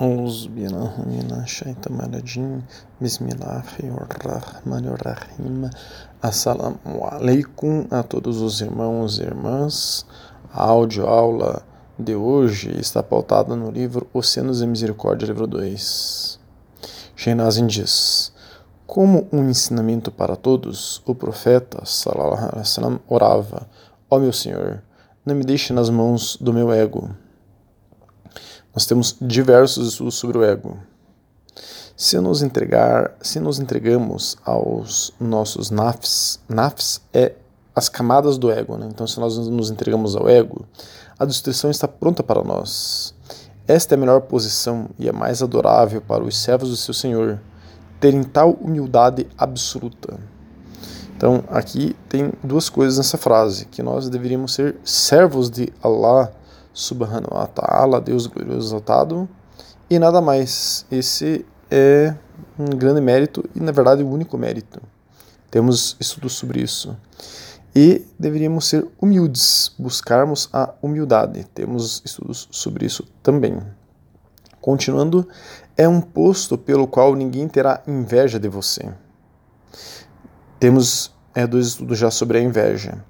أعوذ بالله من الشيطان الرجيم بسم الله الرحمن الرحيم Assalamu alaikum a todos os irmãos e irmãs. A audioaula de hoje está pautada no livro Oceanos de Misericórdia, livro 2. Shenazin diz: Como um ensinamento para todos, o profeta sallallahu alaihi wasallam orava: Ó oh meu Senhor, não me deixe nas mãos do meu ego nós temos diversos estudos sobre o ego. Se nos entregar, se nos entregamos aos nossos nafs, nafs é as camadas do ego, né? Então, se nós nos entregamos ao ego, a destruição está pronta para nós. Esta é a melhor posição e a mais adorável para os servos do seu Senhor, terem tal humildade absoluta. Então, aqui tem duas coisas nessa frase: que nós deveríamos ser servos de Allah subhanahu wa ta'ala, Deus glorioso exaltado, e nada mais. Esse é um grande mérito e, na verdade, o único mérito. Temos estudos sobre isso. E deveríamos ser humildes, buscarmos a humildade. Temos estudos sobre isso também. Continuando, é um posto pelo qual ninguém terá inveja de você. Temos é, dois estudos já sobre a inveja.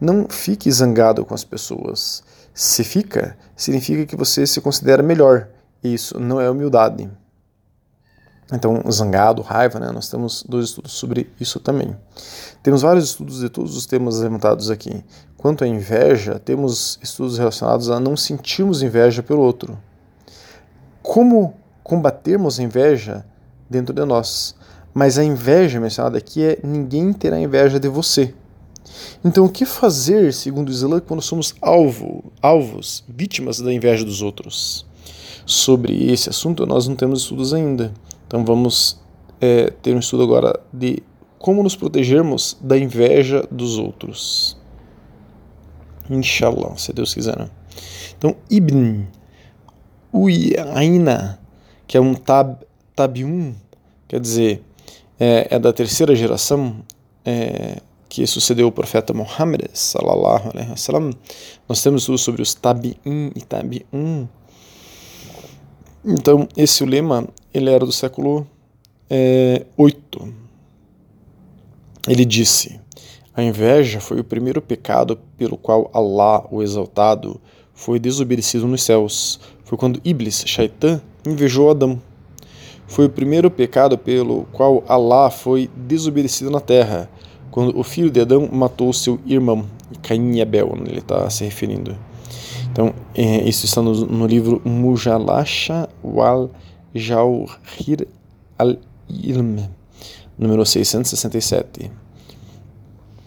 Não fique zangado com as pessoas. Se fica, significa que você se considera melhor. Isso não é humildade. Então, zangado, raiva, né? nós temos dois estudos sobre isso também. Temos vários estudos de todos os temas levantados aqui. Quanto à inveja, temos estudos relacionados a não sentirmos inveja pelo outro. Como combatermos a inveja dentro de nós? Mas a inveja mencionada aqui é ninguém terá inveja de você. Então, o que fazer, segundo o quando somos alvo, alvos, vítimas da inveja dos outros? Sobre esse assunto, nós não temos estudos ainda. Então, vamos é, ter um estudo agora de como nos protegermos da inveja dos outros. Inshallah, se Deus quiser. Né? Então, Ibn Uyayna, que é um tab, tabium, quer dizer, é, é da terceira geração, é, que sucedeu o profeta Muhammad sallallahu alaihi wasallam, nós temos tudo sobre os tabi'in e tabi'un. Então, esse lema, ele era do século é, 8. Ele disse: A inveja foi o primeiro pecado pelo qual Allah, o exaltado, foi desobedecido nos céus. Foi quando Iblis, Shaitan, invejou Adão. Foi o primeiro pecado pelo qual Allah foi desobedecido na terra quando o filho de Adão matou seu irmão, Caim e Abel, ele está se referindo. Então, é, isso está no, no livro Mujalasha wal Jawhir al-Ilm, número 667.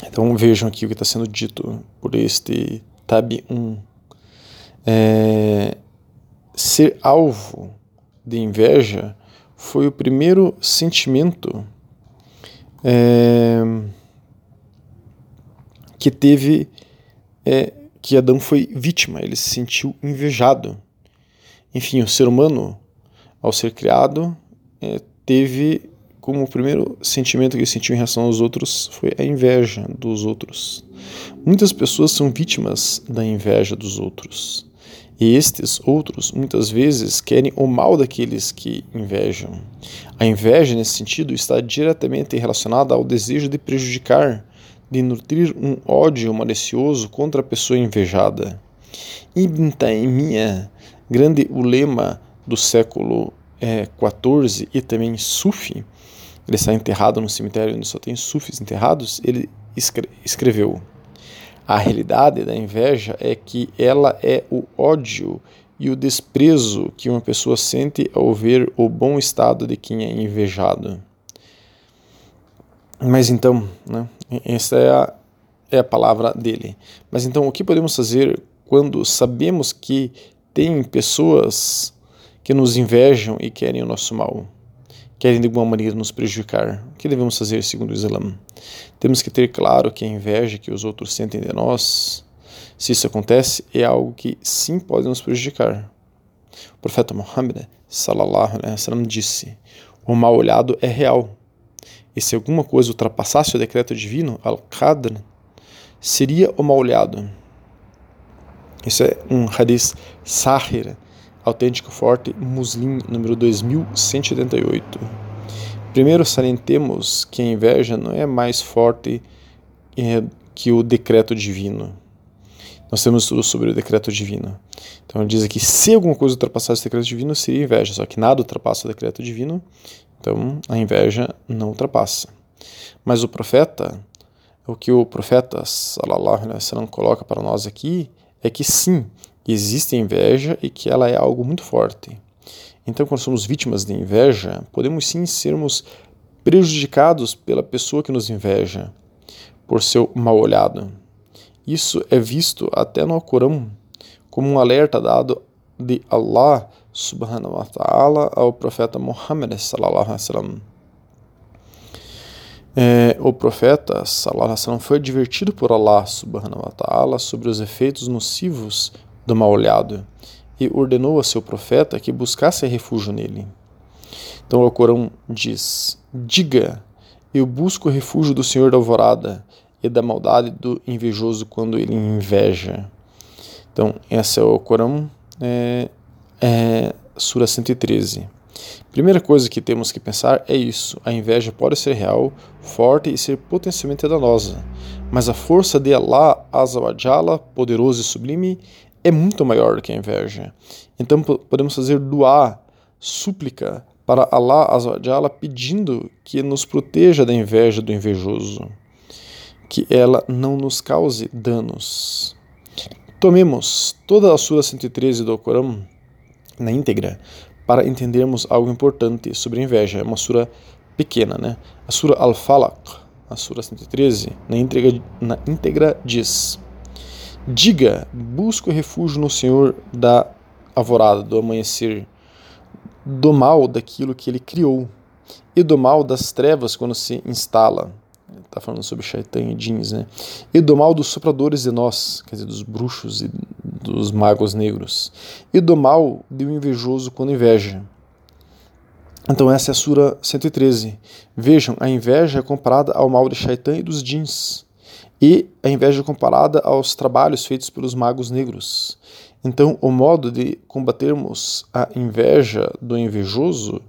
Então, vejam aqui o que está sendo dito por este Tabi'un. É, ser alvo de inveja foi o primeiro sentimento é, que teve é, que Adão foi vítima, ele se sentiu invejado. Enfim, o ser humano, ao ser criado, é, teve como o primeiro sentimento que ele sentiu em relação aos outros foi a inveja dos outros. Muitas pessoas são vítimas da inveja dos outros. E estes outros muitas vezes querem o mal daqueles que invejam. A inveja, nesse sentido, está diretamente relacionada ao desejo de prejudicar, de nutrir um ódio malicioso contra a pessoa invejada. Ibn Taymiyyah, grande ulema do século XIV é, e também Sufi, ele está enterrado no cemitério onde só tem sufis enterrados, ele escreveu: A realidade da inveja é que ela é o ódio e o desprezo que uma pessoa sente ao ver o bom estado de quem é invejado. Mas então, né, essa é a, é a palavra dele. Mas então, o que podemos fazer quando sabemos que tem pessoas que nos invejam e querem o nosso mal? Querem de alguma maneira nos prejudicar? O que devemos fazer segundo o Islã? Temos que ter claro que a inveja que os outros sentem de nós, se isso acontece, é algo que sim pode nos prejudicar. O profeta Muhammad sallallahu alaihi wasallam disse: "O mal olhado é real." E se alguma coisa ultrapassasse o decreto divino, al-Qadr, seria o mal olhado. Isso é um hadith sahir, autêntico forte, Muslim, número 2178. Primeiro salientemos que a inveja não é mais forte é, que o decreto divino. Nós temos tudo sobre o decreto divino. Então diz aqui, se alguma coisa ultrapassasse o decreto divino, seria inveja. Só que nada ultrapassa o decreto divino, então a inveja não ultrapassa. Mas o profeta, o que o profeta sallallahu alaihi wasallam coloca para nós aqui é que sim, existe inveja e que ela é algo muito forte. Então, quando somos vítimas de inveja, podemos sim sermos prejudicados pela pessoa que nos inveja, por seu mal olhado. Isso é visto até no Alcorão como um alerta dado de Allah subhanahu wa ta'ala ao profeta Muhammad sallallahu alaihi wasallam. É, o profeta sallallahu alaihi wasallam foi advertido por Allah subhanahu wa ta'ala sobre os efeitos nocivos do mal olhado e ordenou a seu profeta que buscasse refúgio nele. Então o Corão diz: Diga, eu busco refúgio do Senhor da alvorada e da maldade do invejoso quando ele inveja. Então, esse é o Corão, é, é Sura 113. Primeira coisa que temos que pensar é isso: a inveja pode ser real, forte e ser potencialmente danosa, mas a força de Allah, Azawajala, poderoso e sublime, é muito maior do que a inveja. Então podemos fazer duá, súplica para Allah Azawajala pedindo que nos proteja da inveja do invejoso, que ela não nos cause danos. Tomemos toda a Sura 113 do Corão na íntegra para entendermos algo importante sobre inveja. É uma sura pequena, né? A Sura Al-Falaq, a Sura 113, na íntegra, na íntegra diz Diga, busco refúgio no Senhor da alvorada, do amanhecer, do mal daquilo que ele criou e do mal das trevas quando se instala. Está falando sobre Shaitan e jeans, né? E do mal dos sopradores de nós, quer dizer, dos bruxos e dos magos negros. E do mal do invejoso quando inveja. Então essa é a Sura 113. Vejam, a inveja é comparada ao mal de Shaitan e dos jeans e a inveja é comparada aos trabalhos feitos pelos magos negros. Então, o modo de combatermos a inveja do invejoso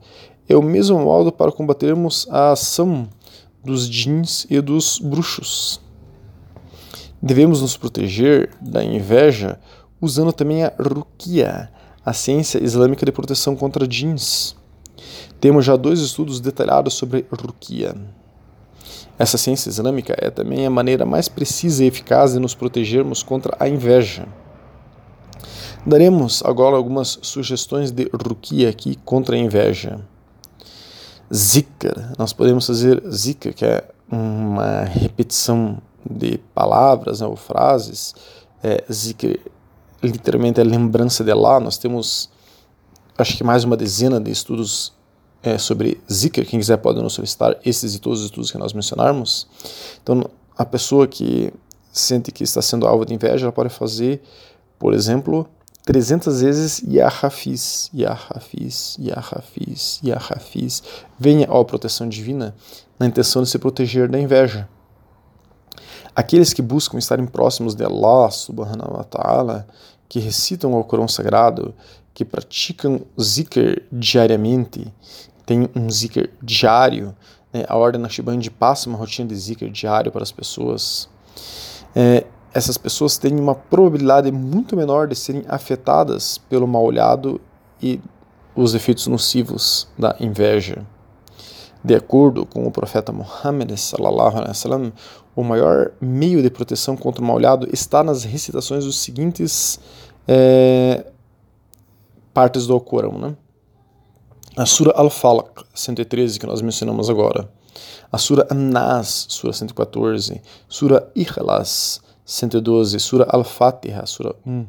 é o mesmo modo para combatermos a ação dos jeans e dos bruxos. Devemos nos proteger da inveja usando também a rukia, a ciência islâmica de proteção contra jeans. Temos já dois estudos detalhados sobre rukia. Essa ciência islâmica é também a maneira mais precisa e eficaz de nos protegermos contra a inveja. Daremos agora algumas sugestões de rukia aqui contra a inveja. Zikr, nós podemos fazer zikr, que é uma repetição de palavras né, ou frases. É, zikr literalmente é lembrança de lá. Nós temos, acho que mais uma dezena de estudos é, sobre Zikr, quem quiser pode nos solicitar esses e todos os estudos que nós mencionarmos. Então, a pessoa que sente que está sendo alvo de inveja, ela pode fazer, por exemplo, 300 vezes Ya Hafiz, Ya Hafiz. Venha à proteção divina na intenção de se proteger da inveja. Aqueles que buscam estarem próximos de Allah subhanahu wa ta'ala, que recitam o Corão Sagrado, que praticam zikr diariamente, tem um zikr diário. Né? A Ordem Naqshband passa uma rotina de zikr diário para as pessoas. É, essas pessoas têm uma probabilidade muito menor de serem afetadas pelo mal olhado e os efeitos nocivos da inveja. De acordo com o profeta Muhammad sallallahu alaihi wasallam, o maior meio de proteção contra o mal olhado está nas recitações dos seguintes é, partes do Corão, né? a Sura Al-Falaq, 113, que nós mencionamos agora, a Sura An-Nas, Sura 114, Sura Ikhlas, 112, Sura Al-Fatiha, Sura 1,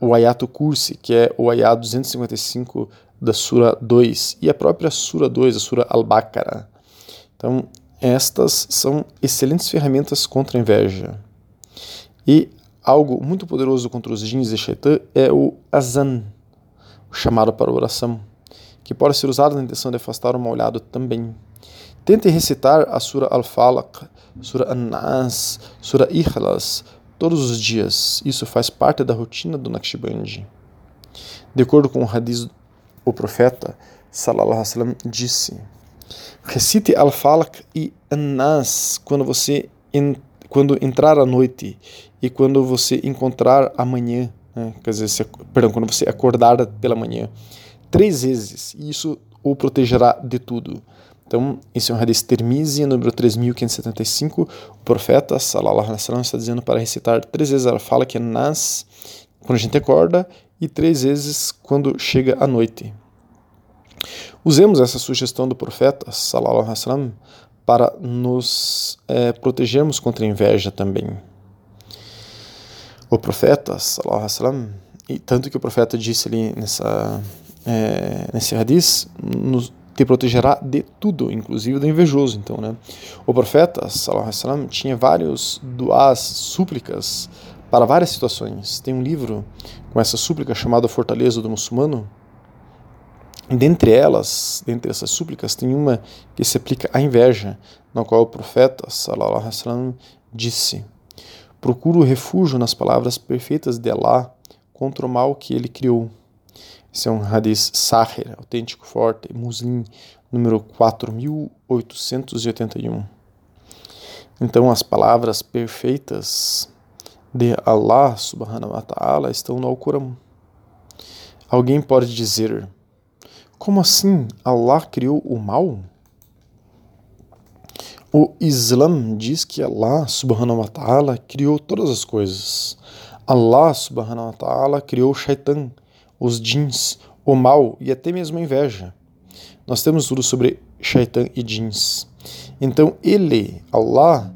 o Ayato Kursi, que é o Ayat 255 da Sura 2, e a própria Sura 2, a Sura Al-Baqarah. Então, estas são excelentes ferramentas contra a inveja. E algo muito poderoso contra os jins e shaitan é o azan, o chamado para oração que pode ser usado na intenção de afastar o mal olhado também. Tente recitar a Sura Al-Falaq, Sura An-Nas, Sura Ikhlas todos os dias. Isso faz parte da rotina do Naqshbandi. De acordo com o hadith, o profeta sallallahu alaihi wasallam disse: Recite al-Falaq e an-Nas quando você quando entrar a noite e quando você encontrar amanhã, né? quer dizer, se, perdão, quando você acordar pela manhã, três vezes. E isso o protegerá de tudo. Então, esse é um hadith Termizi, número 3575. O profeta, sallallahu alaihi wasallam, está dizendo para recitar três vezes ela fala que é nas, quando a gente acorda, e três vezes quando chega a noite. Usemos essa sugestão do profeta, sallallahu alaihi wasallam, para nos é, protegermos contra a inveja também. O profeta, sallallahu alaihi wasallam, e tanto que o profeta disse ali nessa, é, nesse hadith, nos, te protegerá de tudo, inclusive do invejoso. Então, né? O profeta, wasallam, tinha vários duas súplicas para várias situações. Tem um livro com essa súplica chamado Fortaleza do Muçulmano. Dentre elas, dentre essas súplicas, tem uma que se aplica à inveja, na qual o profeta, wasallam, disse: Procuro refúgio nas palavras perfeitas de Allah contra o mal que ele criou. Esse é um hadith Sahir, autêntico, forte, Muslim, número 4881. Então, as palavras perfeitas de Allah subhanahu wa ta'ala estão no Alcorão. Alguém pode dizer: Como assim Allah criou o mal? O Islã diz que Allah subhanahu wa ta'ala criou todas as coisas. Allah subhanahu wa ta'ala criou o shaitan os jeans, o mal e até mesmo a inveja. Nós temos tudo sobre Shaitan e jeans. Então ele, Allah,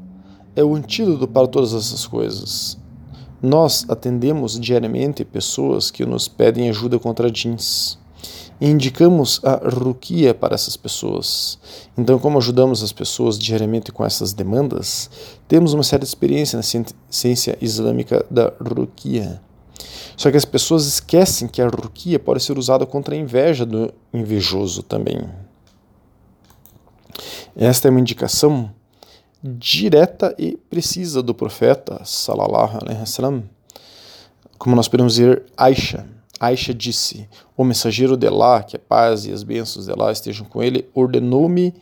é o antídoto para todas essas coisas. Nós atendemos diariamente pessoas que nos pedem ajuda contra jeans. E indicamos a rukia para essas pessoas. Então, como ajudamos as pessoas diariamente com essas demandas, temos uma certa experiência na ciência islâmica da rukia. Só que as pessoas esquecem que a ruquia pode ser usada contra a inveja do invejoso também. Esta é uma indicação direta e precisa do profeta sallallahu alaihi wasallam. Como nós podemos ver, Aisha, Aisha disse: "O mensageiro de Allah, que a paz e as bênçãos de Allah estejam com ele, ordenou-me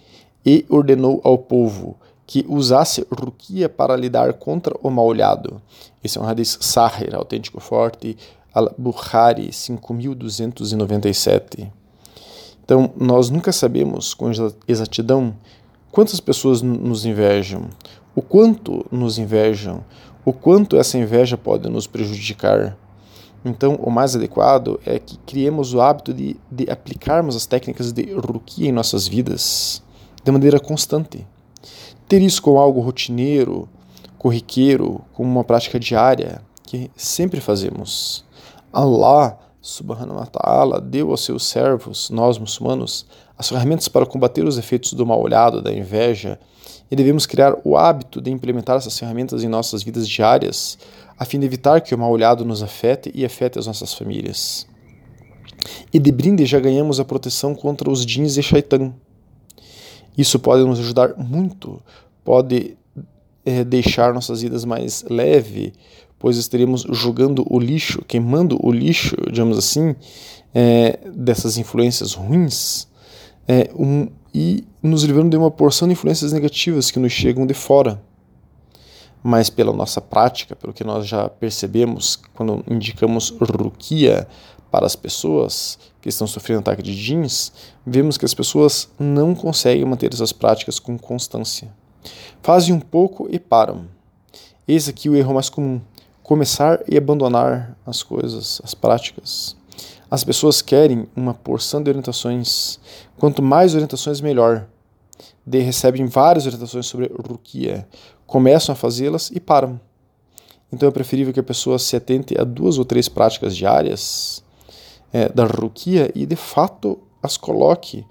e ordenou ao povo que usasse ruquia para lidar contra o mal-olhado. Esse é um hadith sahir, autêntico forte, al-Bukhari 5297. Então, nós nunca sabemos com exatidão quantas pessoas nos invejam, o quanto nos invejam, o quanto essa inveja pode nos prejudicar. Então, o mais adequado é que criemos o hábito de, de aplicarmos as técnicas de ruquia em nossas vidas de maneira constante. Ter isso como algo rotineiro, corriqueiro, como uma prática diária, que sempre fazemos. Allah subhanahu wa ta'ala deu aos seus servos, nós muçulmanos, as ferramentas para combater os efeitos do mal-olhado, da inveja, e devemos criar o hábito de implementar essas ferramentas em nossas vidas diárias, a fim de evitar que o mal-olhado nos afete e afete as nossas famílias. E de brinde já ganhamos a proteção contra os jeans e shaitan, isso pode nos ajudar muito, pode é, deixar nossas vidas mais leve, pois estaremos jogando o lixo, queimando o lixo, digamos assim, é, dessas influências ruins é, um, e nos livrando de uma porção de influências negativas que nos chegam de fora. Mas pela nossa prática, pelo que nós já percebemos quando indicamos rukia para as pessoas que estão sofrendo ataque de jeans, vemos que as pessoas não conseguem manter essas práticas com constância. Fazem um pouco e param. Eis aqui o erro mais comum: começar e abandonar as coisas, as práticas. As pessoas querem uma porção de orientações. Quanto mais orientações, melhor. De recebem várias orientações sobre rukia, começam a fazê-las e param. Então é preferível que a pessoa se atente a duas ou três práticas diárias é, da ruquia e de fato as coloque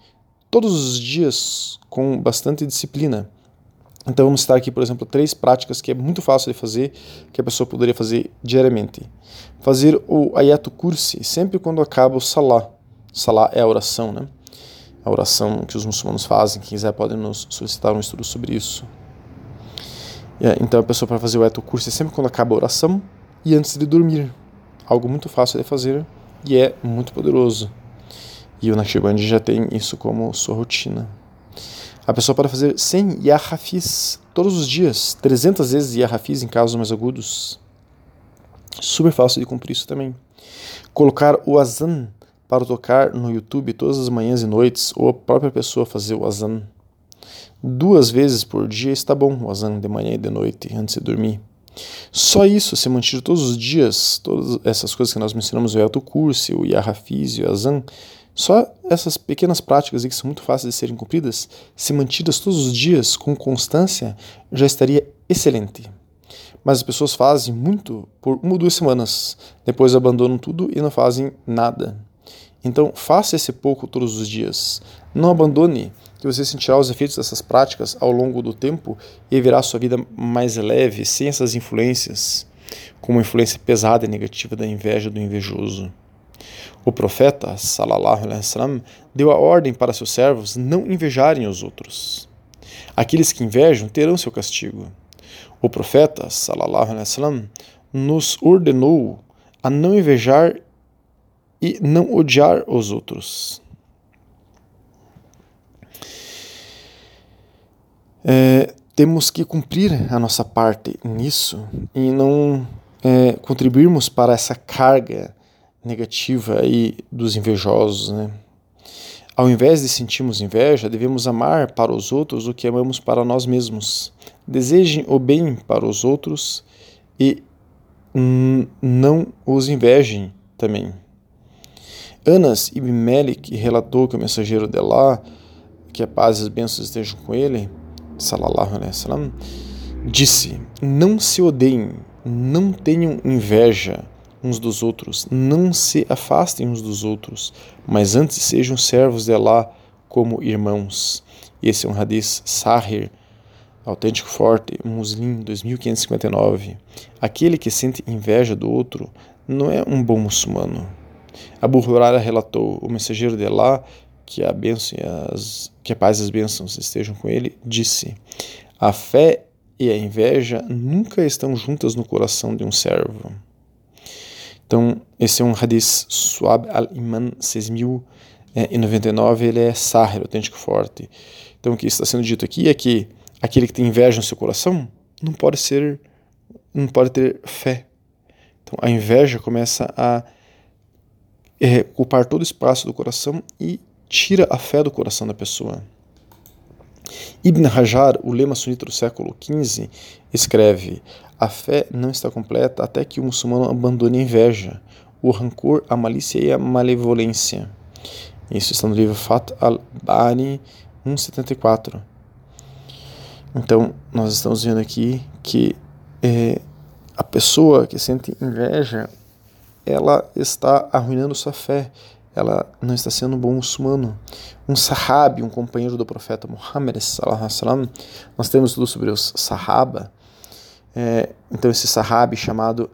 todos os dias com bastante disciplina. Então vamos citar aqui, por exemplo, três práticas que é muito fácil de fazer, que a pessoa poderia fazer diariamente. Fazer o ayato kursi sempre quando acaba o salah. Salah é a oração, né? A oração que os muçulmanos fazem. Quem quiser pode nos solicitar um estudo sobre isso. Então a pessoa para fazer o ayato kursi sempre quando acaba a oração e antes de dormir. Algo muito fácil de fazer e é muito poderoso. E o Naqshbandi já tem isso como sua rotina. A pessoa pode fazer 100 Yahafis todos os dias, 300 vezes Yahafis em casos mais agudos. Super fácil de cumprir isso também. Colocar o Azan para tocar no YouTube todas as manhãs e noites, ou a própria pessoa fazer o Azan. Duas vezes por dia está bom o Azan de manhã e de noite, antes de dormir. Só isso, se manter todos os dias, todas essas coisas que nós mencionamos, o Elto Curse, o Yahafiz o Azan, só essas pequenas práticas que são muito fáceis de serem cumpridas, se mantidas todos os dias com constância, já estaria excelente. Mas as pessoas fazem muito por uma ou duas semanas, depois abandonam tudo e não fazem nada. Então, faça esse pouco todos os dias. Não abandone, que você sentirá os efeitos dessas práticas ao longo do tempo e verá sua vida mais leve, sem essas influências, como a influência pesada e negativa da inveja do invejoso. O profeta, salallahu alaihi wasallam, deu a ordem para seus servos não invejarem os outros. Aqueles que invejam terão seu castigo. O profeta, salallahu alaihi wasallam, nos ordenou a não invejar e não odiar os outros. É, temos que cumprir a nossa parte nisso e não é, contribuirmos para essa carga negativa aí dos invejosos, né? Ao invés de sentirmos inveja, devemos amar para os outros o que amamos para nós mesmos. Desejem o bem para os outros e não os invejem também. Anas ibn Malik relatou que o mensageiro de Allah, que a paz e as bênçãos estejam com ele, salallahu alaihi wasallam, disse: Não se odeiem, não tenham inveja uns dos outros, não se afastem uns dos outros, mas antes sejam servos de Allah como irmãos. Esse é um hadith Sahir, autêntico forte, Muslim 2559. Aquele que sente inveja do outro não é um bom muçulmano. Abu Huraira relatou: o mensageiro de Allah, que a bênção e as, que a paz e as bênçãos estejam com ele, disse: A fé e a inveja nunca estão juntas no coração de um servo. Então, esse é um hadith Suab al-Iman 6099, ele é Sahir, autêntico forte. Então, o que está sendo dito aqui é que aquele que tem inveja no seu coração não pode ser, não pode ter fé. Então, a inveja começa a é, ocupar todo o espaço do coração e tira a fé do coração da pessoa. Ibn Hajar, o lema sunita do século XV, escreve: A fé não está completa até que o muçulmano abandone a inveja, o rancor, a malícia e a malevolência. Isso está no livro Fat al-Bani 174. Então, nós estamos vendo aqui que é, a pessoa que sente inveja, ela está arruinando sua fé, ela não está sendo um bom muçulmano. Um sahabi, um companheiro do profeta Muhammad, nós temos tudo sobre os sahaba. É, então, esse sahabi chamado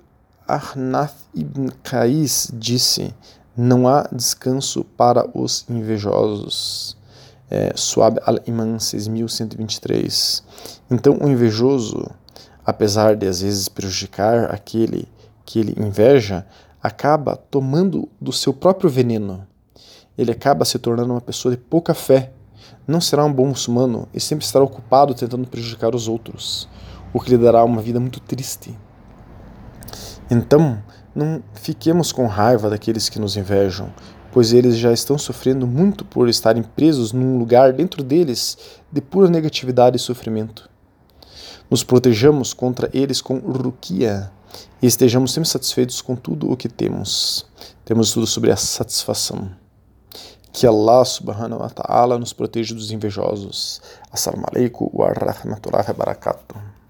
Arnath ibn Qais disse: Não há descanso para os invejosos. É, Suab al-Iman 6123. Então, o invejoso, apesar de às vezes prejudicar aquele que ele inveja, acaba tomando do seu próprio veneno. Ele acaba se tornando uma pessoa de pouca fé. Não será um bom muçulmano e sempre estará ocupado tentando prejudicar os outros, o que lhe dará uma vida muito triste. Então, não fiquemos com raiva daqueles que nos invejam, pois eles já estão sofrendo muito por estarem presos num lugar dentro deles de pura negatividade e sofrimento. Nos protejamos contra eles com rukia, e estejamos sempre satisfeitos com tudo o que temos. Temos tudo sobre a satisfação. Que Allah subhanahu wa ta'ala nos proteja dos invejosos. Assalamu alaikum wa rahmatullahi wa barakatuh.